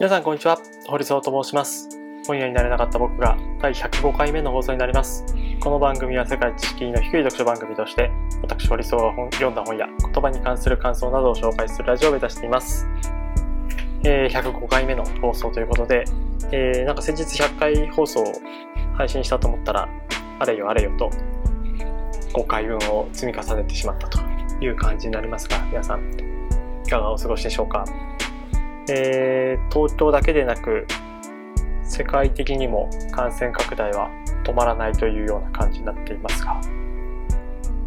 皆さんこんにちは。堀総と申します。本屋になれなかった僕が第105回目の放送になります。この番組は世界知識の低い読書番組として私堀総が本読んだ本や言葉に関する感想などを紹介するラジオを目指しています、えー105回目の放送ということで、えーなんか先日100回放送を配信したと思ったらあれよあれよと5回分を積み重ねてしまったという感じになりますが皆さんいかがお過ごしでしょうか？えー東京だけでなく世界的にも感染拡大は止まらないというような感じになっていますが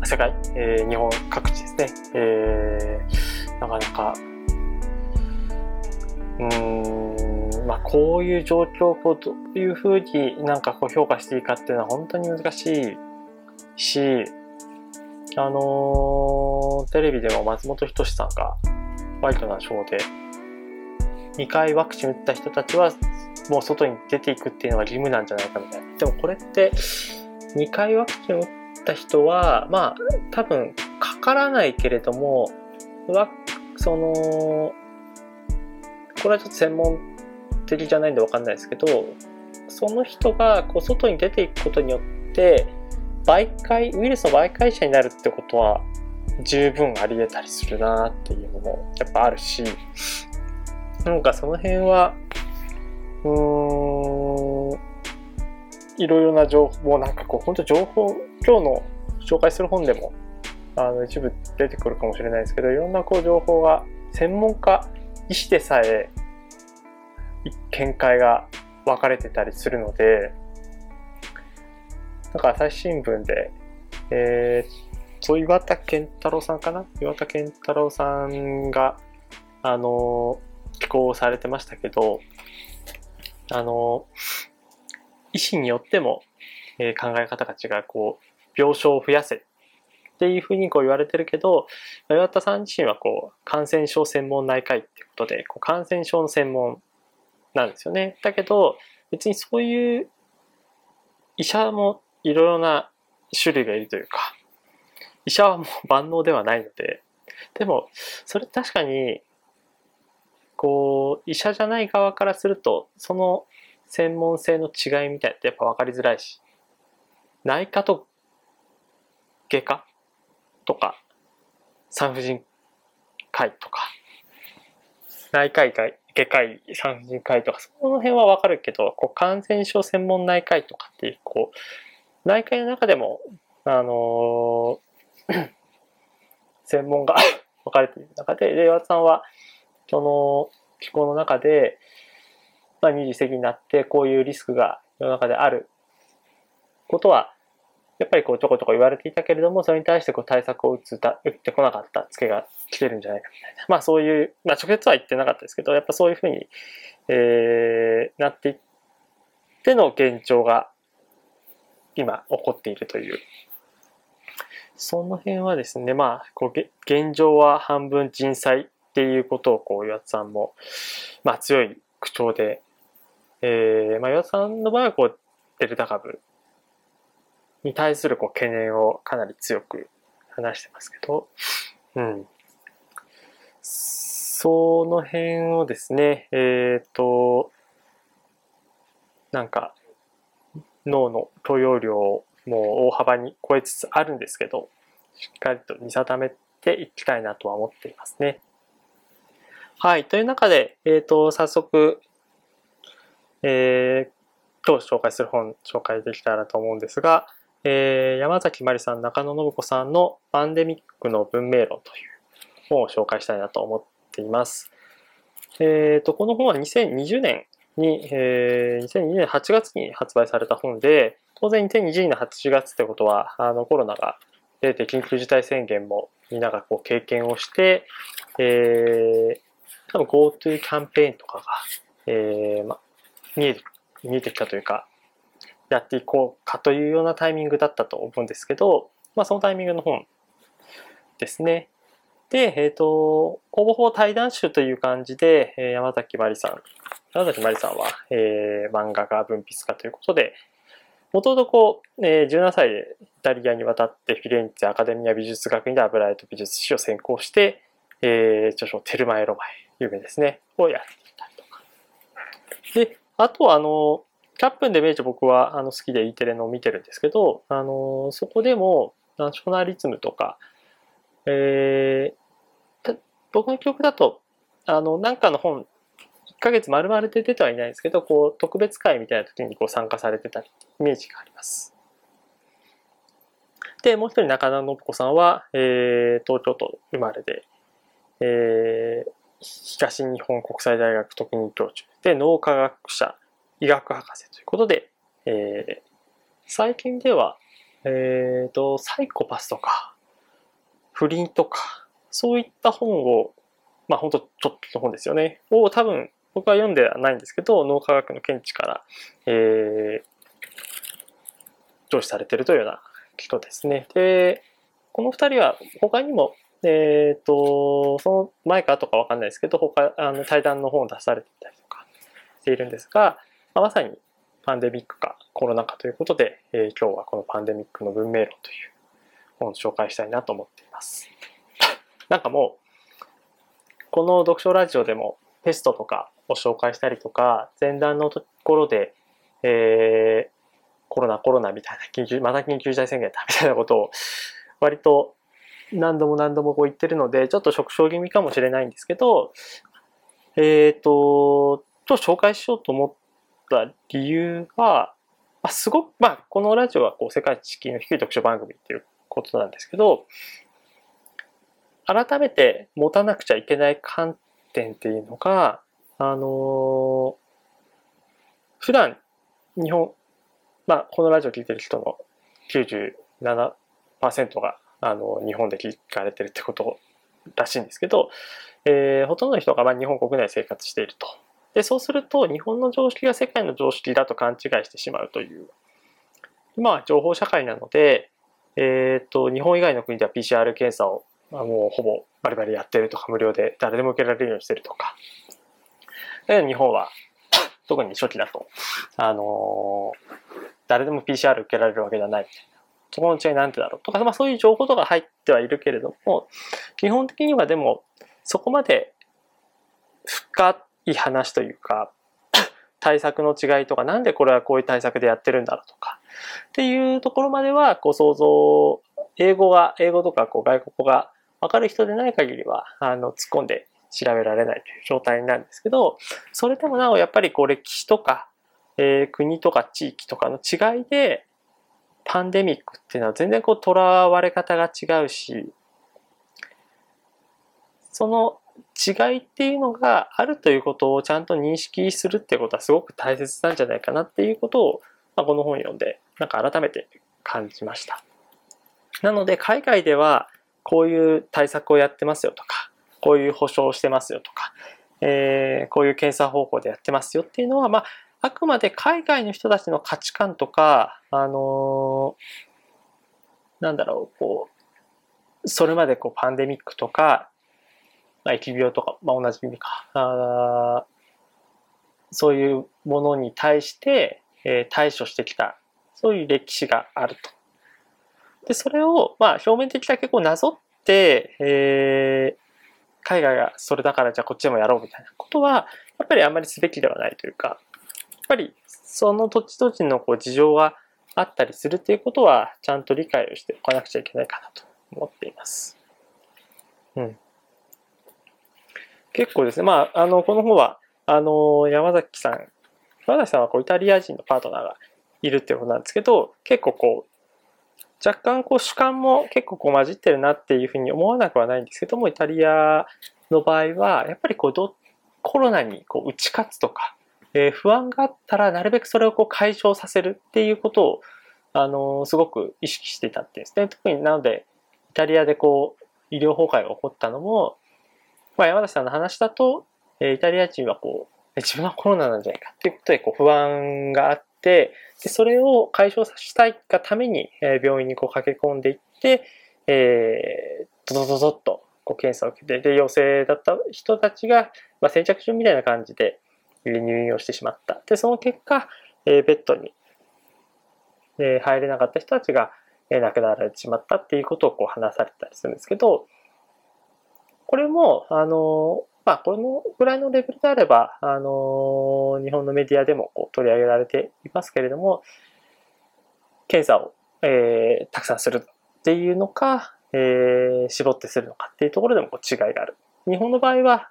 世界、えー日本各地ですね、えーなかなかうーんまあこういう状況をどういうふうになんかこう評価していいかっていうのは本当に難しいしあのーテレビでも松本人志さんがワイドなショーで2回ワクチン打った人たちはもう外に出ていくっていうのが義務なんじゃないかみたいな。でもこれって2回ワクチン打った人はまあ多分かからないけれどもそのこれはちょっと専門的じゃないんでわかんないですけどその人がこう外に出ていくことによって媒介ウイルスの媒介者になるってことは十分あり得たりするなっていうのもやっぱあるしなんかその辺はうーんいろいろな情報もうなんかこう本当情報今日の紹介する本でもあの一部出てくるかもしれないですけどいろんなこう情報が専門家医師でさえ見解が分かれてたりするのでなんか朝日新聞でえーそう岩田健太郎さんかな？岩田健太郎さんがあの寄稿されてましたけどあの医師によっても、えー考え方が違うこう病床を増やせっていうふうにこう言われてるけど岩田さん自身はこう感染症専門内科医ってことでこう感染症の専門なんですよね。だけど別にそういう医者もいろいろな種類がいるというか医者はもう万能ではないのででもそれ確かにこう医者じゃない側からするとその専門性の違いみたいってやっぱ分かりづらいし内科と外科とか産婦人科医とか内科医外科医産婦人科医とかその辺は分かるけどこう感染症専門内科医とかっていうこう内科医の中でもあの専門が 分かれている中でで岩田さんはその気候の中で、まあ、二次席になってこういうリスクが世の中であることはやっぱりこうちょこちょこ言われていたけれどもそれに対してこう対策を打つ打ってこなかったツケが来てるんじゃないかみたいな。まあそういう、まあ、直接は言ってなかったですけどやっぱそういうふうに、えーなっていっての現状が今起こっているという。その辺はですねまあこう現状は半分人災っていうことをこう岩田さんも、まあ、強い口調で、えーまあ、岩田さんの場合はこうデルタ株に対するこう懸念をかなり強く話してますけど、うん、その辺をですねえっ、となんか脳の許容量もう大幅に超えつつあるんですけどしっかりと見定めていきたいなとは思っていますね。はい。という中で、えっ、と、早速、えー、今日紹介する本紹介できたらと思うんですが、えー山崎まりさん、中野信子さんのパンデミックの文明論という本を紹介したいなと思っています。えっ、と、この本は2020年に、えー2020年8月に発売された本で、当然2020年の8月ってことは、あのコロナが出て緊急事態宣言もみんながこう経験をして、えー、多分 GoTo キャンペーンとかが、えーま、見えて見えてきたというか、やっていこうかというようなタイミングだったと思うんですけど、まあ、そのタイミングの本ですね。で、えっ、と、ほぼほぼ対談集という感じで、えー山崎まりさん、山崎まりさんは、えー漫画家、文筆家ということで、もともとこう、えー17歳でイタリアに渡ってフィレンツェアカデミア美術学院で油絵と美術史を専攻して、えー著書テルマエロマエ、有名ですね、をやっていたりとか。で、あとはあの、キャップンで明治僕はあの好きで E テレのを見てるんですけど、あの、そこでもナショナリズムとか、えー、僕の記憶だと、あの、なんかの本、1ヶ月丸々で出てはいないんですけど、こう、特別会みたいな時にこう参加されてたイメージがあります。で、もう一人中田信子さんは、えー、東京都生まれで、えー、東日本国際大学特任教授で脳科学者医学博士ということで、えー、最近では、えーと、サイコパスとか不倫とかそういった本をまあ本当ちょっとの本ですよねを多分僕は読んではないんですけど脳科学の見地から、えー、上司されてるというような人ですね。でこの二人は他にもえっ、ー、と、その前かとかわかんないですけど、他、あの、対談の本を出されていたりとかしているんですが、まあ、まさにパンデミックかコロナ禍ということで、えー、今日はこのパンデミックの文明論という本を紹介したいなと思っています。なんかもう、この読書ラジオでもテストとかを紹介したりとか、前段のところで、えー、コロナコロナみたいな緊急、また緊急事態宣言だみたいなことを割と何度も何度もこう言ってるので、ちょっと縮小気味かもしれないんですけど、えっ、ー、と、と紹介しようと思った理由は、まあ、すごく、まあ、このラジオはこう世界知識の低い読書番組っていうことなんですけど、改めて持たなくちゃいけない観点っていうのが、あのー、普段日本、まあ、このラジオ聞いてる人の97%があの日本で聞かれてるってことらしいんですけど、えー、ほとんどの人がま日本国内で生活していると。で、そうすると日本の常識が世界の常識だと勘違いしてしまうという。今は情報社会なので、えっ、ー、と、日本以外の国では PCR 検査をあもうほぼバリバリやってるとか、無料で誰でも受けられるようにしてるとか。だけど日本は、特に初期だと、あのー、誰でも PCR 受けられるわけではないいな。そこの違いなんてだろうとか、まあそういう情報とか入ってはいるけれども、基本的にはでも、そこまで深い話というか、対策の違いとか、なんでこれはこういう対策でやってるんだろうとか、っていうところまでは、こう想像、英語が、英語とかこう外国語がわかる人でない限りは、あの、突っ込んで調べられないという状態なんですけど、それでもなおやっぱりこう歴史とか、えー、国とか地域とかの違いで、パンデミックっていうのは全然こう捉われ方が違うし、その違いっていうのがあるということをちゃんと認識するってことはすごく大切なんじゃないかなっていうことを、まあ、この本読んでなんか改めて感じました。なので海外ではこういう対策をやってますよとか、こういう保証をしてますよとか、えー、こういう検査方法でやってますよっていうのは、まあ、あくまで海外の人たちの価値観とか、あのー、なんだろう、こう、それまでこうパンデミックとか、まあ、疫病とか、まあ、同じ意味か。あ、そういうものに対して、えー、対処してきた、そういう歴史があると。で、それを、まあ、表面的だけこうなぞって、えー、海外がそれだからじゃあこっちでもやろうみたいなことは、やっぱりあんまりすべきではないというか、ぱりその土地土地のこう事情があったりするっていうことはちゃんと理解をしておかなくちゃいけないかなと思っています。うん。結構ですね、まあ、あの、この本は、あの、山崎さん、山崎さんはこうイタリア人のパートナーがいるっていうことなんですけど、結構こう、若干こう主観も結構こう混じってるなっていうふうに思わなくはないんですけども、イタリアの場合は、やっぱりこうど、コロナにこう打ち勝つとか、えー、不安があったらなるべくそれをこう解消させるっていうことを、あの、すごく意識してたっていうんですね。特になので、イタリアでこう、医療崩壊が起こったのも、まあ、山田さんの話だと、え、イタリア人はこう、自分はコロナなんじゃないかっていうことでこう不安があって、でそれを解消させたいがために、え、病院にこう駆け込んでいって、えー、ドドドドッとこう検査を受けて、で、陽性だった人たちが、まあ、先着順みたいな感じで、入院をしてしまった。で、その結果、え、ベッドに、え、入れなかった人たちが、え、亡くなられてしまったっていうことをこう話されたりするんですけど、これも、あの、まあ、このぐらいのレベルであれば、あの日本のメディアでもこう取り上げられていますけれども、検査を、えー、たくさんするっていうのか、えー、絞ってするのかっていうところでもこう違いがある。日本の場合は、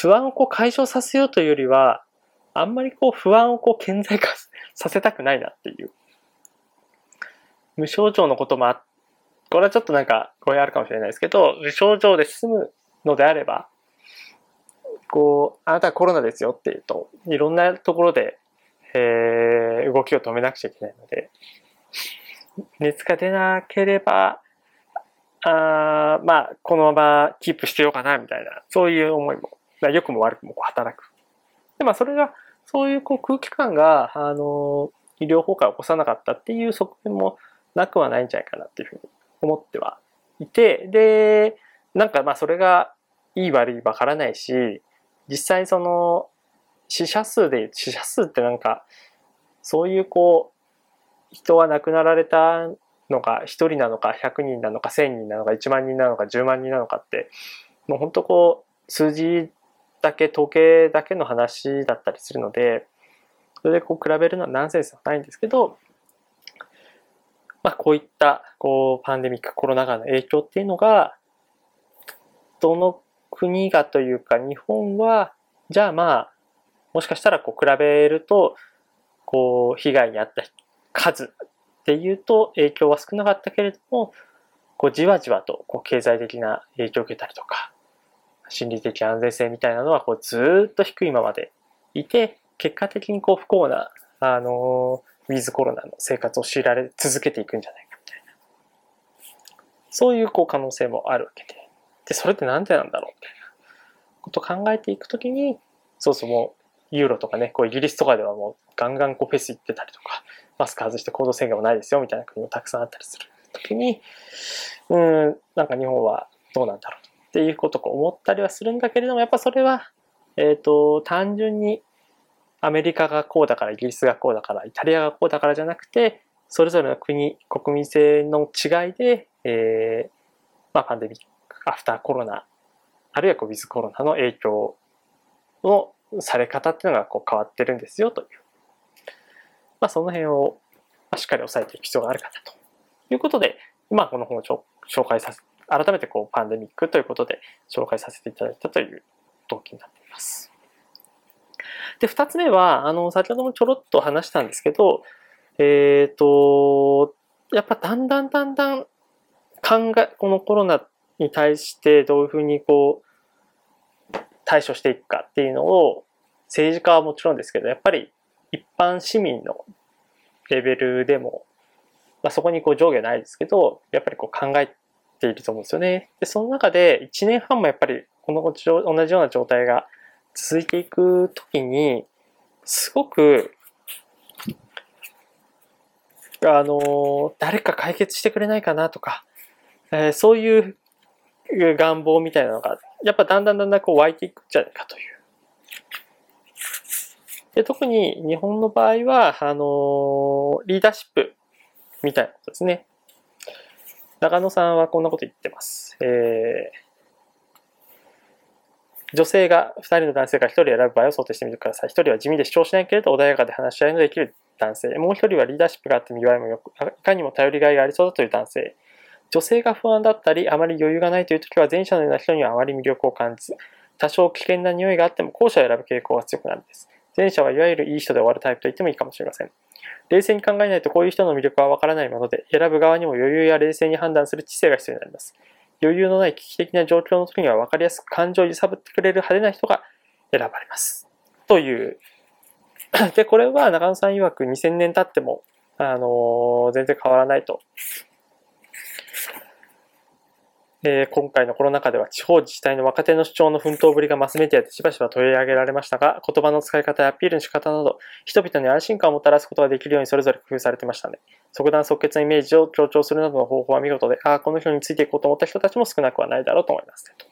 不安をこう解消させようというよりは、あんまりこう不安をこう顕在化させたくないなっていう。無症状のこともあ、これはちょっとなんか語弊あるかもしれないですけど、無症状で済むのであれば、こう、あなたはコロナですよっていうと、いろんなところで、えー、動きを止めなくちゃいけないので、熱が出なければ、あまあ、このままキープしてようかな、みたいな、そういう思いも、良くも悪くもこう働く。で、まあ、それが、そういうこう空気感が、あの、医療崩壊を起こさなかったっていう側面もなくはないんじゃないかなっていうふうに思ってはいて、で、なんかまあそれがいい悪いわからないし、実際その死者数で、死者数ってなんか、そういうこう、人は亡くなられたのか、1人なのか、100人なのか、1000人なのか、1万人なのか、10万人なのかって、もう本当こう、数字だけ、統計だけの話だったりするので、それでこう比べるのはナンセンスはないんですけど、まあこういったこうパンデミック、コロナ禍の影響っていうのが、どの国がというか日本は、じゃあまあ、もしかしたらこう比べると、こう被害に遭った数っていうと影響は少なかったけれども、こうじわじわとこう経済的な影響を受けたりとか、心理的安全性みたいなのはこうずっと低いままでいて、結果的にこう不幸な、あの、ウィズコロナの生活を強いられ続けていくんじゃないかみたいな。そういうこう可能性もあるわけで。で、それってなんでなんだろうみたいなことを考えていくときに、そうそうもう、ユーロとかね、こうイギリスとかではもうガンガンこうフェス行ってたりとか、マスク外して行動制限もないですよみたいな国もたくさんあったりするときに、うん、なんか日本はどうなんだろうっていうことを思ったりはするんだけれども、やっぱそれは、えっ、ー、と、単純にアメリカがこうだから、イギリスがこうだから、イタリアがこうだからじゃなくて、それぞれの国、国民性の違いで、えー、まあ、パンデミック、アフターコロナ、あるいはこうウィズコロナの影響のされ方っていうのがこう変わってるんですよという。まあ、その辺をしっかり押さえていく必要があるかなということで、今この本を紹介させて、改めてこうパンデミックということで紹介させていただいたという動機になっています。で、二つ目は、あの、先ほどもちょろっと話したんですけど、えっ、ー、と、やっぱだんだんだんだん考え、このコロナに対してどういうふうにこう、対処していくかっていうのを、政治家はもちろんですけど、やっぱり一般市民のレベルでも、まあ、そこにこう上下ないですけど、やっぱりこう考えていると思うんですよね。で、その中で1年半もやっぱりこの同じような状態が続いていくときに、すごく、あの、誰か解決してくれないかなとか、えー、そういう願望みたいなのが、やっぱだんだんだんだんこう湧いていくんじゃないかという。で特に日本の場合は、あのリーダーシップみたいなことですね。長野さんはこんなこと言ってます。えー女性が2人の男性が1人選ぶ場合を想定してみてください。1人は地味で主張しないけれど穏やかで話し合いのできる男性。もう1人はリーダーシップがあって見栄えもよく、いかにも頼りがいがありそうだという男性。女性が不安だったり、あまり余裕がないという時は前者のような人にはあまり魅力を感じず、多少危険な匂いがあっても後者を選ぶ傾向が強くなるんです。前者はいわゆるいい人で終わるタイプと言ってもいいかもしれません。冷静に考えないとこういう人の魅力はわからないもので、選ぶ側にも余裕や冷静に判断する知性が必要になります。余裕のない危機的な状況の時には分かりやすく感情を揺さぶってくれる派手な人が選ばれます。という。で、これは中野さん曰く2000年経っても、あのー、全然変わらないと。えー、今回のコロナ禍では地方自治体の若手の主張の奮闘ぶりがマスメディアでしばしば取り上げられましたが、言葉の使い方やアピールの仕方など、人々に安心感をもたらすことができるようにそれぞれ工夫されてましたね。即断即決のイメージを強調するなどの方法は見事で、ああ、この人についていこうと思った人たちも少なくはないだろうと思います、ね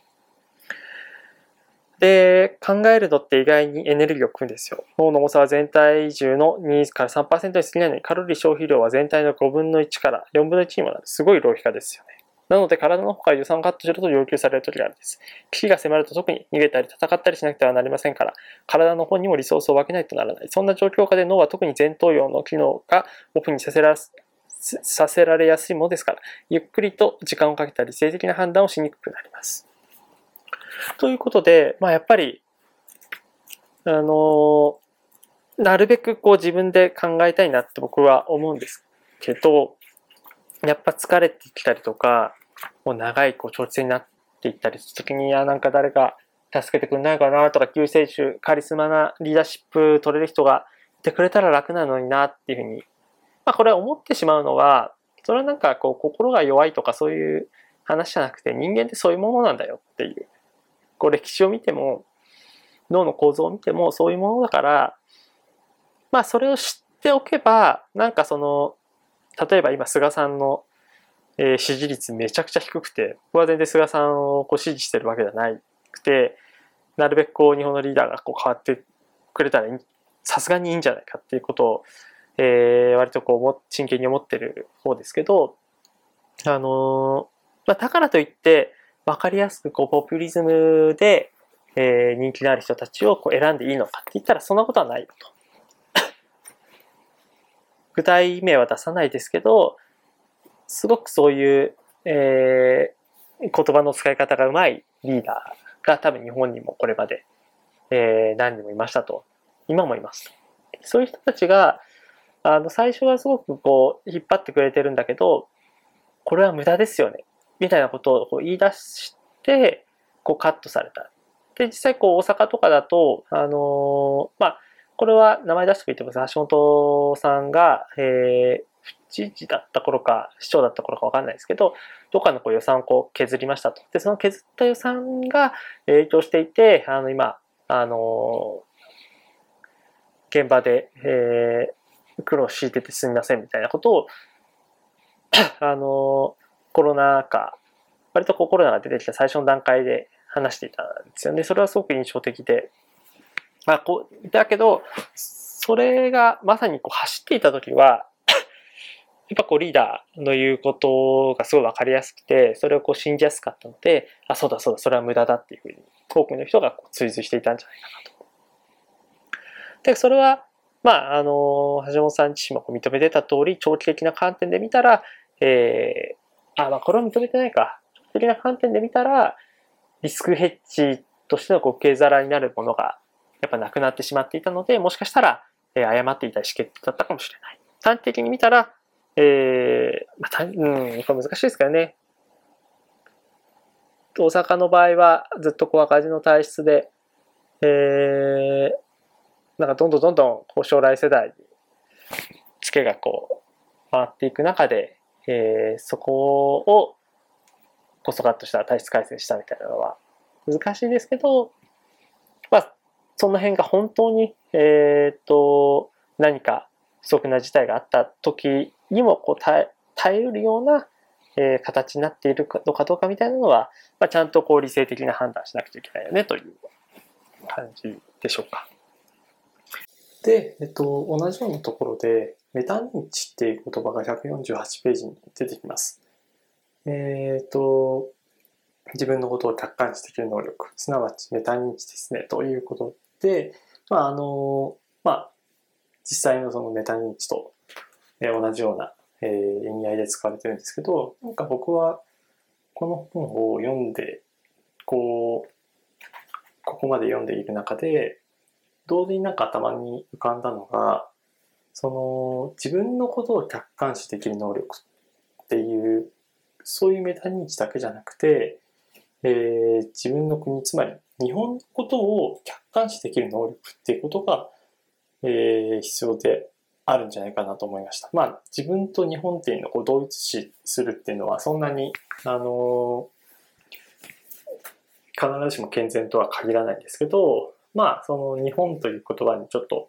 で、考えるのって意外にエネルギーを食うんですよ。脳の重さは全体重の2から3%に過ぎないのに、カロリー消費量は全体の5分の1から4分の1にもなる。すごい浪費家ですよね。なので体の方から予算をカットしろと要求される時があるんです。危機が迫ると特に逃げたり戦ったりしなくてはなりませんから、体の方にもリソースを分けないとならない。そんな状況下で脳は特に前頭葉の機能がオフにさせらさせられやすいものですから、ゆっくりと時間をかけたり、性的な判断をしにくくなります。ということで、まあやっぱり、あのなるべくこう自分で考えたいなって僕は思うんですけど、やっぱ疲れてきたりとか、もう長いこう長期戦になっていったりするときに、いや、なんか誰か助けてくんないかなとか、救世主、カリスマなリーダーシップ取れる人がいてくれたら楽なのになっていうふうに、まあこれは思ってしまうのは、それはなんかこう心が弱いとかそういう話じゃなくて人間ってそういうものなんだよっていう。こう歴史を見ても、脳の構造を見てもそういうものだから、まあそれを知っておけば、なんかその、例えば今菅さんの、えー、支持率めちゃくちゃ低くて、僕は全然菅さんをこう支持してるわけじゃなくて、なるべくこう日本のリーダーがこう変わってくれたらさすがにいいんじゃないかっていうことを、えー、割とこう真剣に思ってる方ですけど、あの、まあ、だからといって、わかりやすくこうポピュリズムで、えー、人気のある人たちをこう選んでいいのかって言ったらそんなことはないと。具体名は出さないですけど、すごくそういう、えー、言葉の使い方がうまいリーダーが多分日本にもこれまで、えー、何人もいましたと。今もいます。そういう人たちが、あの、最初はすごくこう、引っ張ってくれてるんだけど、これは無駄ですよね。みたいなことをこう言い出して、こうカットされた。で、実際こう大阪とかだと、あのー、まあ、これは名前出してくれてます。橋本さんが、えー、知事だった頃か、市長だった頃かわかんないですけど、どっかのこう予算をこう削りましたと。で、その削った予算が影響していて、あの、今、あのー、現場で、えー、苦労強いててすみませんみたいなことを、あのー、コロナ禍、割とこうコロナが出てきた最初の段階で話していたんですよね。それはすごく印象的で、まあ、こう、だけど、それがまさにこう走っていた時は、やっぱこうリーダーの言うことがすごいわかりやすくて、それをこう信じやすかったので、あ、そうだそうだ、それは無駄だっていうふうに、多くの人がこう追随していたんじゃないかなと。で、それは、まあ、あの、橋本さん自身も認めてた通り、長期的な観点で見たら、えー、あ、まあ、これは認めてないか。長期的な観点で見たら、リスクヘッジとしてのこう受け皿になるものがやっぱなくなってしまっていたので、もしかしたら、えー、誤っていた意思決定だったかもしれない。短期的に見たら、えー、まあ、うん、これ難しいですからね。大阪の場合はずっとこう赤字の体質で、えー、なんかどんどんどんどんこう将来世代にツケがこう回っていく中で、えー、そこをこそかっとした体質改正したみたいなのは難しいですけど、まあ、その辺が本当に、えっ、と、何か不足な事態があった時にもこう耐えうるような、えー、形になっているのかどうかみたいなのは、まあ、ちゃんとこう理性的な判断しなくちゃいけないよねという感じでしょうか。で、えっと、同じようなところで、メタ認知っていう言葉が148ページに出てきます。えっ、と、自分のことを客観視できる能力、すなわちメタ認知ですね、ということ、まあ、あの、まあ、実際のそのメタ認知と同じような、えー、意味合いで使われてるんですけど、なんか僕はこの本を読んで、こう、ここまで読んでいる中で、同時になんか頭に浮かんだのが、その自分のことを客観視できる能力っていう、そういうメタ認知だけじゃなくて、えー、自分の国、つまり日本のことを客観視できる能力っていうことが、えー、必要であるんじゃないかなと思いました。まあ、自分と日本っていうのをこう同一視するっていうのはそんなに、あの、必ずしも健全とは限らないんですけど、まあ、その日本という言葉にちょっと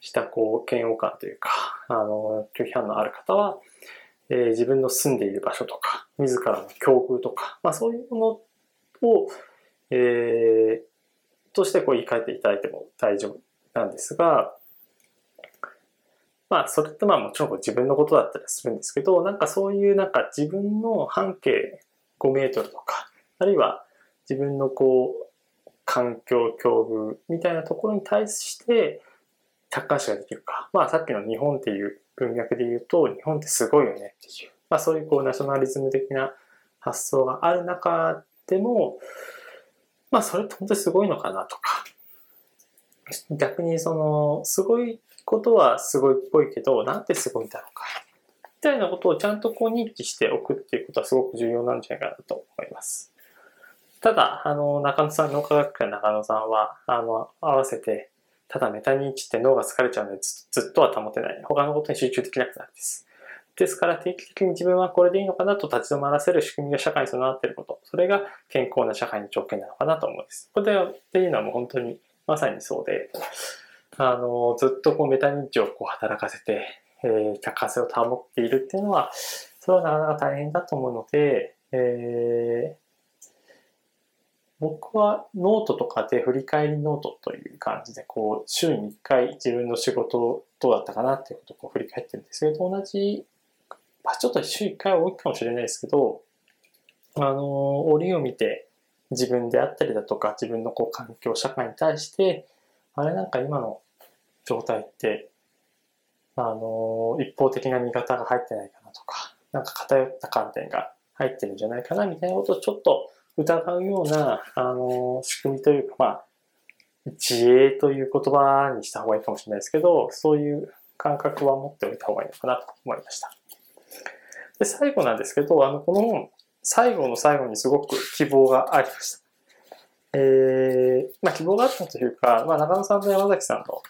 したこう嫌悪感というか、あの拒否反のある方は、えー、自分の住んでいる場所とか、自らの境遇とか、まあそういうものをえー、としてこう言い換えていただいても大丈夫なんですが、まあ、それってまあもちろん自分のことだったりするんですけど、なんかそういうなんか自分の半径5メートルとか、あるいは自分のこう、環境境遇みたいなところに対して客観視ができるか。まあさっきの日本っていう文脈で言うと、日本ってすごいよねっていう。まあそういうこうナショナリズム的な発想がある中でも、まあそれって本当にすごいのかなとか。逆にその、すごいことはすごいっぽいけど、なんてすごいんだろうか。みたいなことをちゃんとこう認知しておくっていうことはすごく重要なんじゃないかなと思います。ただ、あの、中野さん、脳科学会中野さんは、あの、合わせて、ただメタ認知って脳が疲れちゃうのでずっとは保てない。他のことに集中できなくなるんです。ですから定期的に自分はこれでいいのかなと立ち止まらせる仕組みが社会に備わっていること。それが健康な社会の条件なのかなと思うんです。これっていうのはもう本当にまさにそうで、あの、ずっとこうメタ認知をこう働かせて、えー、客観性を保っているっていうのは、それはなかなか大変だと思うので、えー、僕はノートとかで振り返りノートという感じで、こう、週に1回自分の仕事どうだったかなっていうことをこう振り返ってるんですけど、同じ、まあ、ちょっと週1回は多いかもしれないですけど、あの、折を見て自分であったりだとか、自分のこう環境、社会に対して、あれなんか今の状態って、あの、一方的な見方が入ってないかなとか、なんか偏った観点が入ってるんじゃないかなみたいなことをちょっと疑うような、あの、仕組みというか、まあ、自衛という言葉にした方がいいかもしれないですけど、そういう感覚は持っておいた方がいいのかなと思いました。で、最後なんですけど、あの、この本、最後の最後にすごく希望がありました。えー、まあ希望があったというか、まあ中野さんと山崎さんの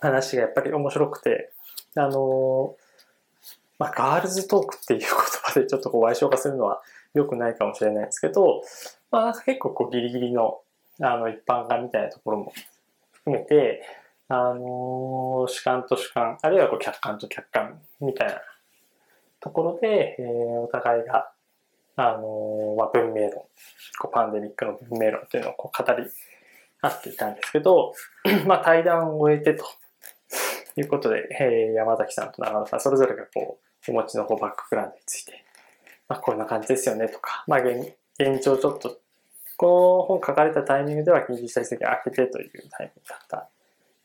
話がやっぱり面白くて、あのまあガールズトークっていう言葉でちょっとこう賠償化するのは良くないかもしれないですけど、まあ結構こうギリギリのあの一般化みたいなところも含めて、あの主観と主観、あるいはこう客観と客観みたいなところで、えー、お互いがあのまあ、文明論、こうパンデミックの文明論というのをこう語り合っていたんですけど、まあ、対談を終えてということで、えー、山崎さんと長野さん、それぞれがこう、お持ちのこうバックグラウンドについて、まあ、こんな感じですよねとか、まあ現、現状ちょっと、この本書かれたタイミングでは緊急事態宣言開けてというタイミングだった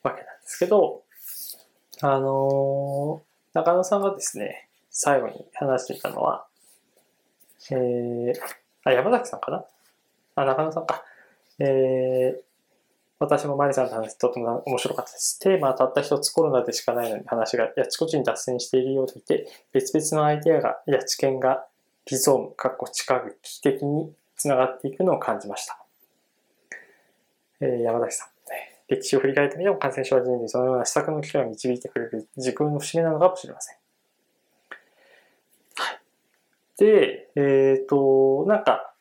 わけなんですけど、あのー、中野さんがですね、最後に話していたのは、えー、あ、山崎さんかな？あ、中野さんか。えー、私もマリさんの話とても面白かったです。テーマはたった一つコロナでしかないのに話がやちこちに脱線しているようでいて、別々のアイデアがや知見がリゾーム、かっこ近く危機的につながっていくのを感じました。えー、山崎さん。歴史を振り返ってみても感染症は人類そのような施策の機会を導いてくれる時空の不思議なのかもしれません。で、えっ、ー、と、なんか、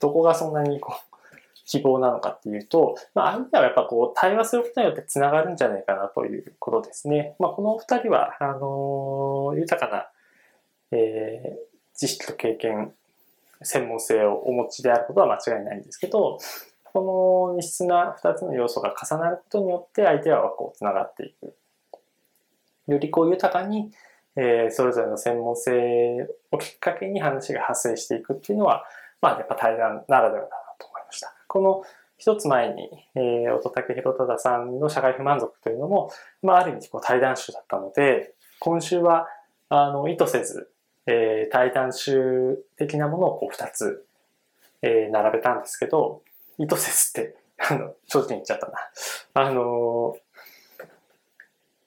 どこがそんなにこう、希望なのかっていうと、まあ、相手はやっぱこう、対話することによって繋がるんじゃないかなということですね。まあ、このお二人は、あのー、豊かな、えー、知識と経験、専門性をお持ちであることは間違いないんですけど、この異質な二つの要素が重なることによって相手はこう繋がっていく。よりこう豊かにえー、それぞれの専門性をきっかけに話が発生していくっていうのは、まあやっぱ対談ならではだなと思いました。この一つ前に、えー、乙武宏忠さんの社会不満足というのも、まあある意味こう対談集だったので、今週は、あの、意図せず、えー、対談集的なものをこう二つ、えー、並べたんですけど、意図せずって、あの、正直に言っちゃったな。あの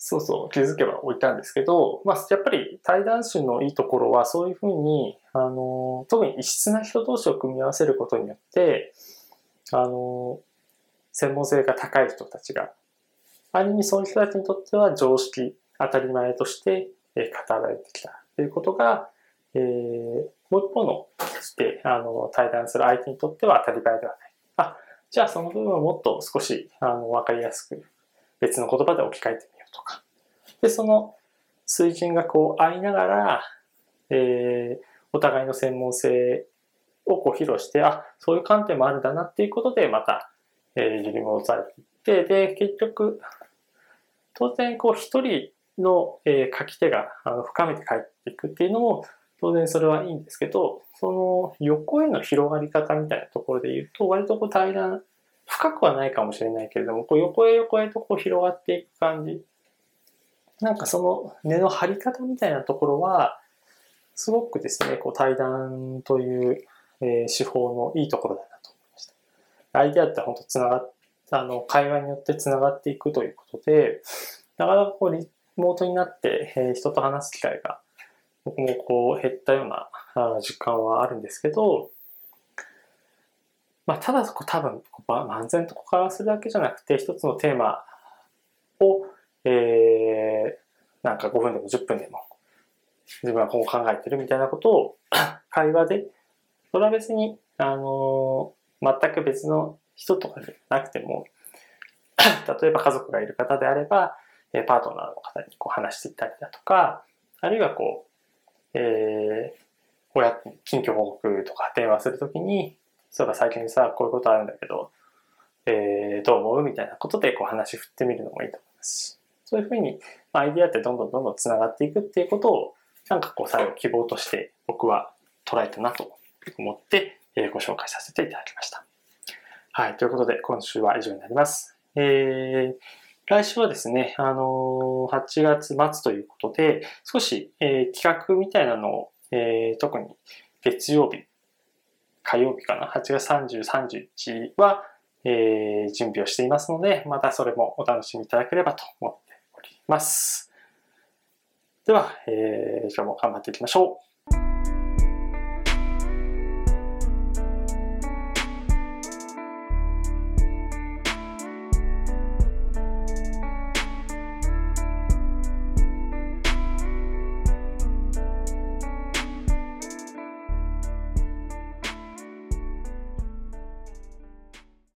そうそう、気づけば置いたんですけど、まあ、やっぱり対談集のいいところは、そういうふうに、あの、特に異質な人同士を組み合わせることによって、あの、専門性が高い人たちが、ある意味そういう人たちにとっては常識、当たり前として語られてきたということが、えー、もう一方のしてあの対談する相手にとっては当たり前ではない。あ、じゃあその部分をもっと少しあの分かりやすく別の言葉で置き換えてみとか。で、その水準がこう合いながら、えー、お互いの専門性をこう披露して、あ、そういう観点もあるんだなっていうことで、また、えー、揺り戻されていって、で、結局、当然、こう、一人の、えー、書き手があの深めて帰っていくっていうのも、当然それはいいんですけど、その横への広がり方みたいなところで言うと、割とこう対談、深くはないかもしれないけれども、こう横へ横へとこう広がっていく感じ。なんかその根の張り方みたいなところは、すごくですね、こう対談という、え、手法のいいところだなと思いました。アイデアって本当つながっあの、会話によってつながっていくということで、なかなかこうリモートになって、え、人と話す機会が僕もこう減ったようなあ実感はあるんですけど、まあ、ただそこ多分漫然とこからするだけじゃなくて一つのテーマを、えー、なんか5分でも10分でも自分はこう考えてるみたいなことを 会話でそれは別に、あのー、全く別の人とかじゃなくても 例えば家族がいる方であればパートナーの方にこう話していったりだとかあるいはこうえー、親近況報告とか電話するときに、そういえば最近さ、こういうことあるんだけど、えー、どう思う？みたいなことでこう話振ってみるのもいいと思いますし、そういうふうにアイディアってどんどんどんどん繋がっていくっていうことを、なんかこう最後希望として僕は捉えたなと思って、えー、ご紹介させていただきました。はい。ということで、今週は以上になります。えー来週はですね、あのー、8月末ということで、少し、えー、企画みたいなのを、えー、特に月曜日、火曜日かな、8月30、31は、えー、準備をしていますので、またそれもお楽しみいただければと思ってます。では、えー、今日も頑張っていきましょう。